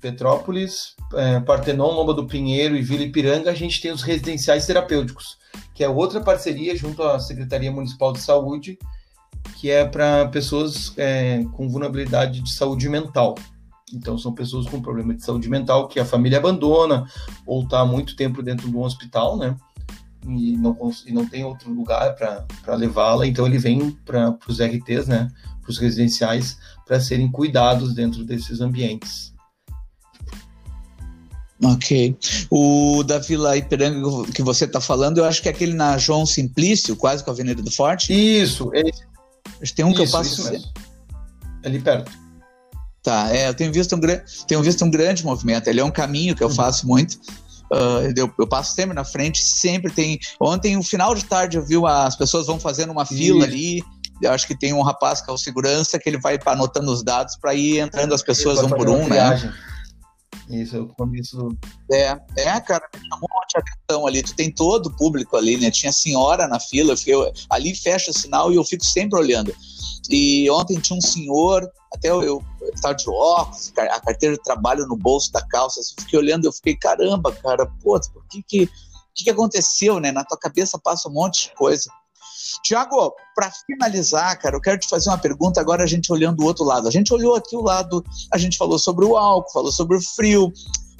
Petrópolis, é, Partenon, Lomba do Pinheiro e Vila Ipiranga, a gente tem os residenciais terapêuticos, que é outra parceria junto à Secretaria Municipal de Saúde, que é para pessoas é, com vulnerabilidade de saúde mental. Então, são pessoas com problema de saúde mental que a família abandona ou está há muito tempo dentro de um hospital, né? E não, e não tem outro lugar para levá-la. Então, ele vem para os RTs, né? Para os residenciais, para serem cuidados dentro desses ambientes. Ok. O da Vila Ipiranga que você está falando, eu acho que é aquele na João Simplício, quase com a Avenida do Forte. Isso. Esse... Tem um isso, que eu passo. Isso mesmo. Ali perto. Tá, é, eu tenho visto um, tenho visto um grande movimento. Ele é um caminho que eu uhum. faço muito. Uh, eu, eu, passo sempre na frente, sempre tem. Ontem, no final de tarde, eu vi as pessoas vão fazendo uma fila ali. Eu acho que tem um rapaz que é o segurança que ele vai anotando os dados para ir entrando as pessoas um por um, né? Isso, eu começo. É, é, cara, me chamou muita atenção ali. Tu tem todo o público ali, né? Tinha senhora na fila, eu fiquei, ali fecha o sinal e eu fico sempre olhando. E ontem tinha um senhor, até eu, estava de óculos, a carteira de trabalho no bolso da calça, assim, fiquei olhando, eu fiquei, caramba, cara, pô, por que que, que que aconteceu, né? Na tua cabeça passa um monte de coisa. Tiago, para finalizar, cara, eu quero te fazer uma pergunta agora a gente olhando o outro lado. A gente olhou aqui o lado, a gente falou sobre o álcool, falou sobre o frio,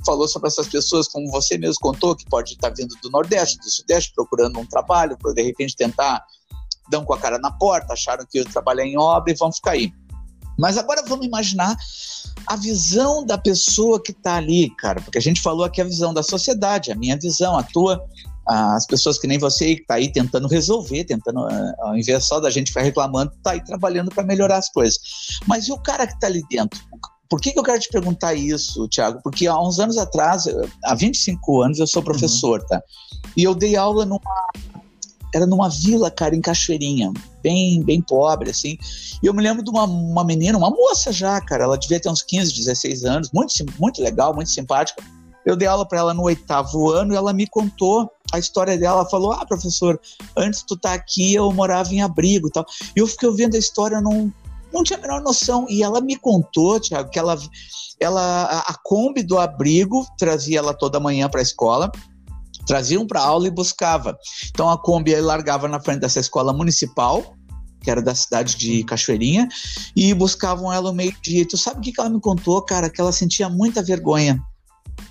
falou sobre essas pessoas, como você mesmo contou, que pode estar vindo do Nordeste, do Sudeste, procurando um trabalho, para de repente tentar dão com a cara na porta, acharam que eu trabalhar em obra e vão ficar aí. Mas agora vamos imaginar a visão da pessoa que está ali, cara, porque a gente falou aqui a visão da sociedade, a minha visão, a tua, as pessoas que nem você que está aí tentando resolver, tentando, ah, ao invés só da gente ficar reclamando, está aí trabalhando para melhorar as coisas. Mas e o cara que está ali dentro? Por que, que eu quero te perguntar isso, Tiago? Porque há uns anos atrás, há 25 anos, eu sou professor, uhum. tá? E eu dei aula numa era numa vila, cara, em Cachoeirinha, bem, bem pobre, assim. E eu me lembro de uma, uma menina, uma moça já, cara, ela devia ter uns 15, 16 anos, muito, muito legal, muito simpática. Eu dei aula para ela no oitavo ano e ela me contou a história dela. Ela falou: Ah, professor, antes tu tá aqui, eu morava em abrigo e tal. E eu fiquei ouvindo a história, não, não tinha a menor noção. E ela me contou, Tiago, que ela, ela, a Kombi do abrigo trazia ela toda manhã para a escola traziam para aula e buscava. Então a Kombi largava na frente dessa escola municipal, que era da cidade de Cachoeirinha, e buscavam ela no meio-dia. Tu sabe o que ela me contou, cara? Que ela sentia muita vergonha.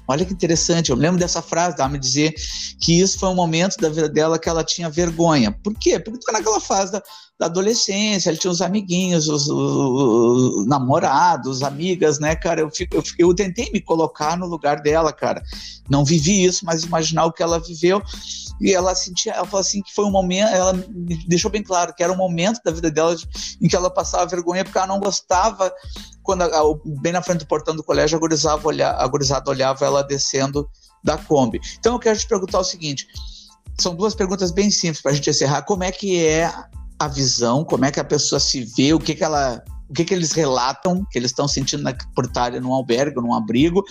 Olha que interessante, eu lembro dessa frase, ela me dizer que isso foi um momento da vida dela que ela tinha vergonha. Por quê? Porque tu naquela fase da, da adolescência, ele tinha os amiguinhos, os, os, os, namorados, amigas, né, cara? Eu, fico, eu, eu tentei me colocar no lugar dela, cara. Não vivi isso, mas imaginar o que ela viveu. E ela sentia, ela falou assim que foi um momento, ela deixou bem claro que era um momento da vida dela em que ela passava vergonha porque ela não gostava quando bem na frente do portão do colégio a gurizada, olhava, a gurizada olhava ela descendo da Kombi. Então eu quero te perguntar o seguinte: são duas perguntas bem simples para a gente encerrar. Como é que é a visão, como é que a pessoa se vê, o que, que ela. O que, que eles relatam que eles estão sentindo na, por estarem num albergue, num abrigo,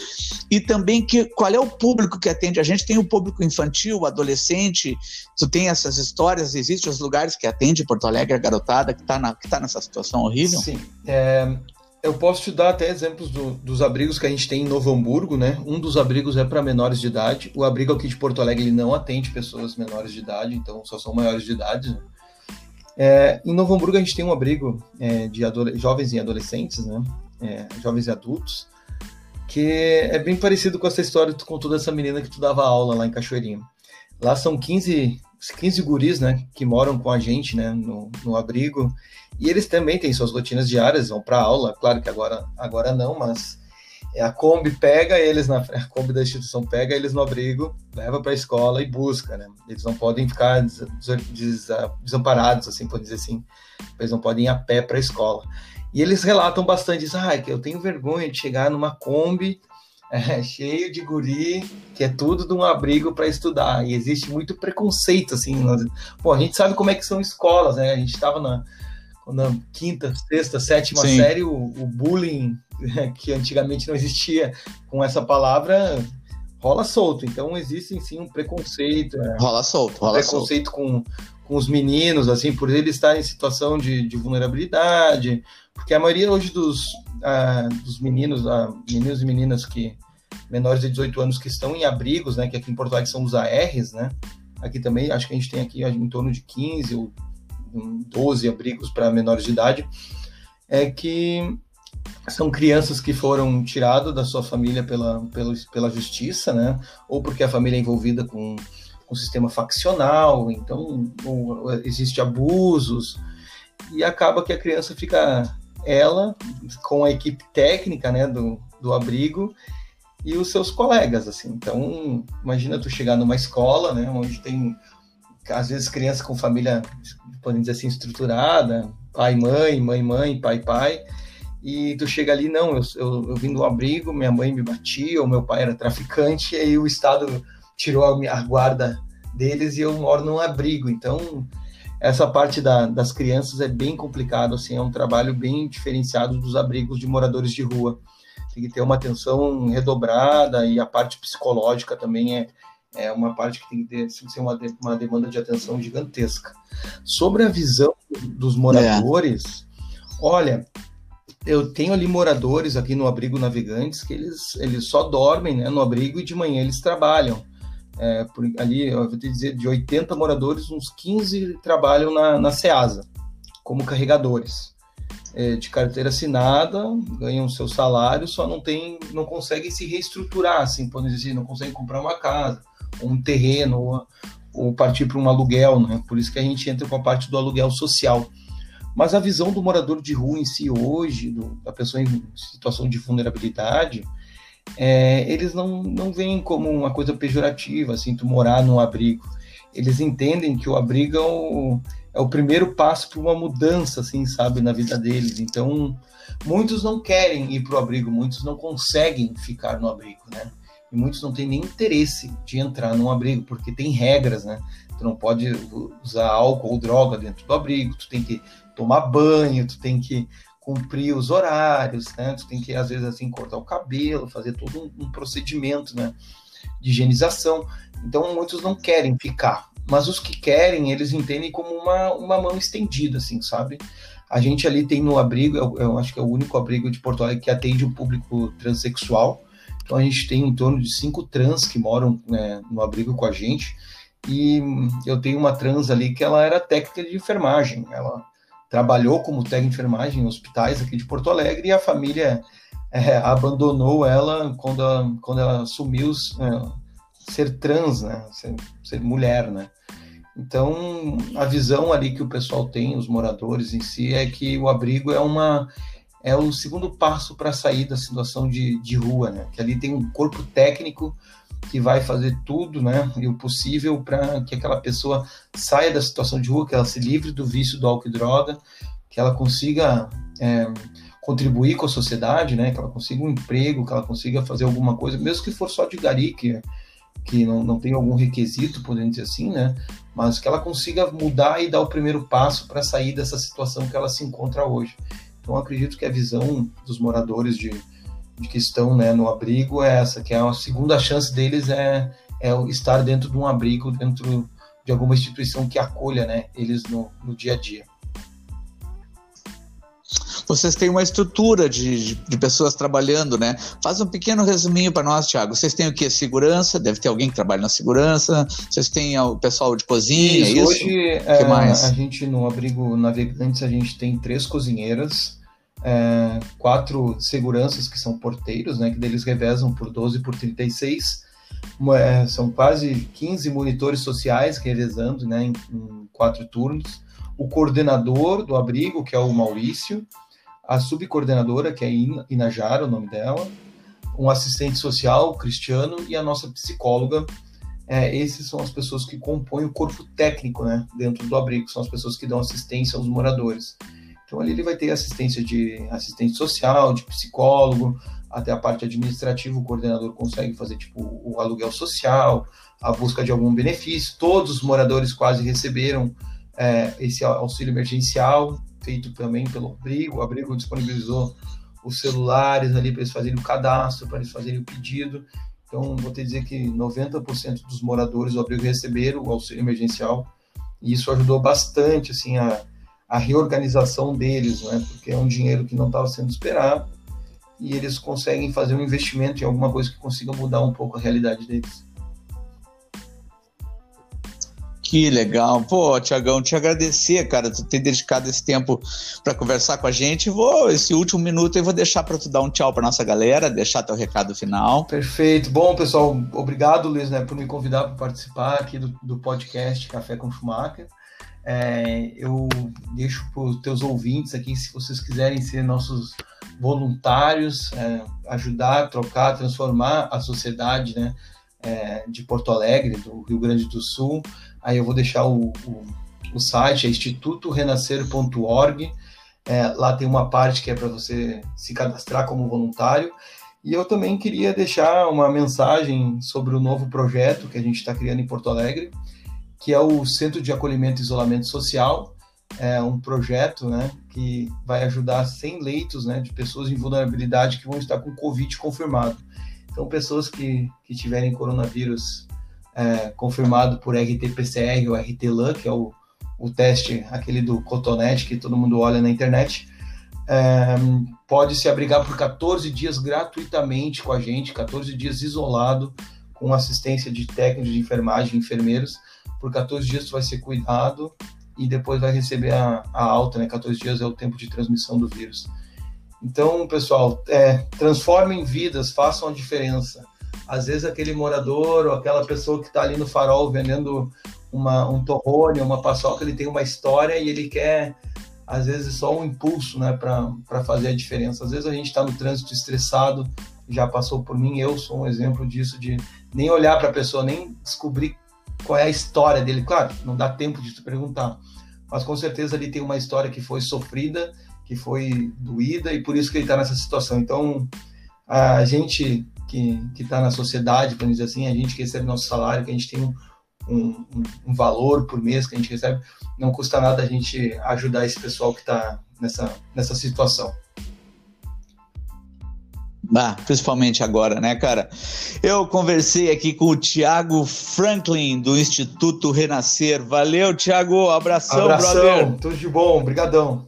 e também que, qual é o público que atende. A gente tem o público infantil, adolescente, tu tem essas histórias, existem os lugares que atende Porto Alegre, a garotada que está tá nessa situação horrível? Sim. É, eu posso te dar até exemplos do, dos abrigos que a gente tem em Novo Hamburgo, né? Um dos abrigos é para menores de idade. O abrigo aqui de Porto Alegre ele não atende pessoas menores de idade, então só são maiores de idade. Né? É, em Novo Hamburgo a gente tem um abrigo é, de jovens e adolescentes, né? É, jovens e adultos, que é bem parecido com essa história que tu contou dessa menina que tu dava aula lá em Cachoeirinho. Lá são 15, 15 guris, né, que moram com a gente, né, no, no abrigo, e eles também têm suas rotinas diárias, vão para aula, claro que agora, agora não, mas a Kombi pega eles na a Kombi da instituição pega eles no abrigo, leva para a escola e busca, né? Eles não podem ficar des, des, desamparados, assim, por dizer assim. Eles não podem ir a pé para a escola. E eles relatam bastante isso, ah, que eu tenho vergonha de chegar numa Kombi é, cheio de guri, que é tudo de um abrigo para estudar. E existe muito preconceito, assim. Nós... Pô, a gente sabe como é que são escolas, né? A gente estava na, na quinta, sexta, sétima Sim. série, o, o bullying que antigamente não existia com essa palavra rola solto. Então existe sim um preconceito. É, rola solto, rola um preconceito solto. Com, com os meninos, assim, por eles estarem em situação de, de vulnerabilidade, porque a maioria hoje dos, ah, dos meninos, ah, meninos e meninas que menores de 18 anos que estão em abrigos, né, que aqui em Porto Alegre são os ARs, né, aqui também, acho que a gente tem aqui em torno de 15 ou 12 abrigos para menores de idade, é que são crianças que foram tiradas da sua família pela, pela, pela justiça, né? Ou porque a família é envolvida com, com o sistema faccional, então ou, existe abusos, e acaba que a criança fica ela com a equipe técnica, né, do, do abrigo e os seus colegas, assim. Então, imagina tu chegar numa escola, né, onde tem às vezes criança com família, podemos dizer assim, estruturada, pai, mãe, mãe, mãe, pai, pai, e tu chega ali, não, eu, eu, eu vim do abrigo, minha mãe me batia, o meu pai era traficante, e aí o Estado tirou a, a guarda deles e eu moro num abrigo. Então, essa parte da, das crianças é bem complicado, assim, é um trabalho bem diferenciado dos abrigos de moradores de rua. Tem que ter uma atenção redobrada e a parte psicológica também é, é uma parte que tem que ter, ser uma, uma demanda de atenção gigantesca. Sobre a visão dos moradores, é. olha, eu tenho ali moradores aqui no abrigo navegantes que eles, eles só dormem né, no abrigo e de manhã eles trabalham. É, por, ali, eu vou te dizer, de 80 moradores, uns 15 trabalham na, na SEASA, como carregadores. É, de carteira assinada, ganham seu salário, só não tem, não conseguem se reestruturar, assim, podemos dizer, não conseguem comprar uma casa, um terreno, ou, ou partir para um aluguel, né? Por isso que a gente entra com a parte do aluguel social mas a visão do morador de rua em si hoje, do, da pessoa em situação de vulnerabilidade, é, eles não, não veem como uma coisa pejorativa, assim, tu morar num abrigo. Eles entendem que o abrigo é o, é o primeiro passo para uma mudança, assim, sabe, na vida deles. Então, muitos não querem ir para o abrigo, muitos não conseguem ficar no abrigo, né? E muitos não têm nem interesse de entrar num abrigo, porque tem regras, né? Tu não pode usar álcool ou droga dentro do abrigo, tu tem que tomar banho, tu tem que cumprir os horários, né? Tu tem que, às vezes, assim, cortar o cabelo, fazer todo um, um procedimento, né? De higienização. Então, muitos não querem ficar. Mas os que querem, eles entendem como uma, uma mão estendida, assim, sabe? A gente ali tem no abrigo, eu, eu acho que é o único abrigo de Porto Alegre que atende o público transexual. Então, a gente tem em torno de cinco trans que moram né, no abrigo com a gente. E eu tenho uma trans ali que ela era técnica de enfermagem. Ela trabalhou como técnica de enfermagem em hospitais aqui de Porto Alegre e a família é, abandonou ela quando, ela, quando ela assumiu é, ser trans, né? Ser, ser, mulher, né? Então, a visão ali que o pessoal tem, os moradores em si, é que o abrigo é uma é o segundo passo para sair da situação de, de rua, né? Que ali tem um corpo técnico que vai fazer tudo, né, e o possível para que aquela pessoa saia da situação de rua, que ela se livre do vício do álcool e droga, que ela consiga é, contribuir com a sociedade, né, que ela consiga um emprego, que ela consiga fazer alguma coisa, mesmo que for só de gari, que, que não, não tem algum requisito, podemos dizer assim, né, mas que ela consiga mudar e dar o primeiro passo para sair dessa situação que ela se encontra hoje. Então, acredito que a visão dos moradores de, de que estão né, no abrigo é essa, que é a segunda chance deles é, é estar dentro de um abrigo, dentro de alguma instituição que acolha né, eles no, no dia a dia. Vocês têm uma estrutura de, de, de, pessoas trabalhando, né? Faz um pequeno resuminho para nós, Thiago. Vocês têm o que? Segurança? Deve ter alguém que trabalha na segurança. Vocês têm o pessoal de cozinha? Isso, é isso? Hoje, é, a gente no abrigo Navegantes, a gente tem três cozinheiras é, quatro seguranças que são porteiros, né, que deles revezam por 12 por 36. É, são quase 15 monitores sociais revezando né, em, em quatro turnos. O coordenador do abrigo, que é o Maurício, a subcoordenadora, que é Inajara, o nome dela, um assistente social, Cristiano, e a nossa psicóloga. É, esses são as pessoas que compõem o corpo técnico né, dentro do abrigo, são as pessoas que dão assistência aos moradores. Então ali ele vai ter assistência de assistente social, de psicólogo, até a parte administrativa, o coordenador consegue fazer tipo o aluguel social, a busca de algum benefício. Todos os moradores quase receberam é, esse auxílio emergencial, feito também pelo abrigo. O abrigo disponibilizou os celulares ali para eles fazerem o cadastro, para eles fazerem o pedido. Então, vou te dizer que 90% dos moradores do abrigo receberam o auxílio emergencial e isso ajudou bastante assim a, a reorganização deles, né? Porque é um dinheiro que não estava sendo esperado e eles conseguem fazer um investimento em alguma coisa que consiga mudar um pouco a realidade deles. Que legal. Pô, Tiagão, te agradecer, cara, tu ter dedicado esse tempo para conversar com a gente. Vou, esse último minuto eu vou deixar para tu dar um tchau para nossa galera, deixar teu recado final. Perfeito. Bom, pessoal, obrigado, Luiz, né, por me convidar para participar aqui do, do podcast Café com Schumacher. É, eu deixo para os teus ouvintes aqui, se vocês quiserem ser nossos voluntários, é, ajudar, trocar, transformar a sociedade né, é, de Porto Alegre, do Rio Grande do Sul. Aí eu vou deixar o, o, o site, é institutorenascer.org. É, lá tem uma parte que é para você se cadastrar como voluntário. E eu também queria deixar uma mensagem sobre o novo projeto que a gente está criando em Porto Alegre, que é o Centro de Acolhimento e Isolamento Social. É um projeto né, que vai ajudar 100 leitos né, de pessoas em vulnerabilidade que vão estar com Covid confirmado. Então, pessoas que, que tiverem coronavírus é, confirmado por RT-PCR ou RT-LAN, que é o, o teste, aquele do cotonete que todo mundo olha na internet, é, pode se abrigar por 14 dias gratuitamente com a gente, 14 dias isolado, com assistência de técnicos de enfermagem, enfermeiros. Por 14 dias tu vai ser cuidado e depois vai receber a, a alta, né? 14 dias é o tempo de transmissão do vírus. Então, pessoal, é, transformem vidas, façam a diferença às vezes aquele morador ou aquela pessoa que está ali no farol vendendo uma, um torrone, uma paçoca, ele tem uma história e ele quer, às vezes, só um impulso né, para fazer a diferença. Às vezes a gente está no trânsito estressado, já passou por mim, eu sou um exemplo disso, de nem olhar para a pessoa, nem descobrir qual é a história dele. Claro, não dá tempo de te perguntar, mas com certeza ele tem uma história que foi sofrida, que foi doída e por isso que ele está nessa situação. Então, a gente que está na sociedade, vamos dizer assim, a gente que recebe nosso salário, que a gente tem um, um, um, valor por mês que a gente recebe, não custa nada a gente ajudar esse pessoal que está nessa, nessa situação. Ah, principalmente agora, né, cara? Eu conversei aqui com o Tiago Franklin, do Instituto Renascer. Valeu, Tiago. Abração, Abração, brother. Tudo de bom. Obrigadão.